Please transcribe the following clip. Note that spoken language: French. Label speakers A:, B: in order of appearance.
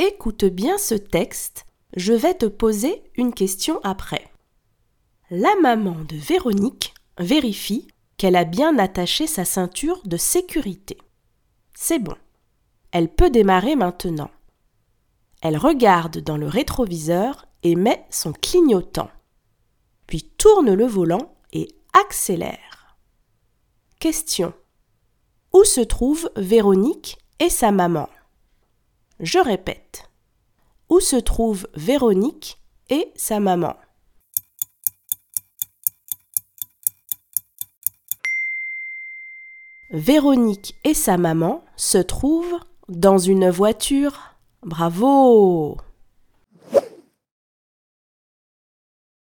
A: Écoute bien ce texte, je vais te poser une question après. La maman de Véronique vérifie qu'elle a bien attaché sa ceinture de sécurité. C'est bon. Elle peut démarrer maintenant. Elle regarde dans le rétroviseur et met son clignotant. Puis tourne le volant et accélère. Question. Où se trouvent Véronique et sa maman? Je répète. Où se trouvent Véronique et sa maman Véronique et sa maman se trouvent dans une voiture. Bravo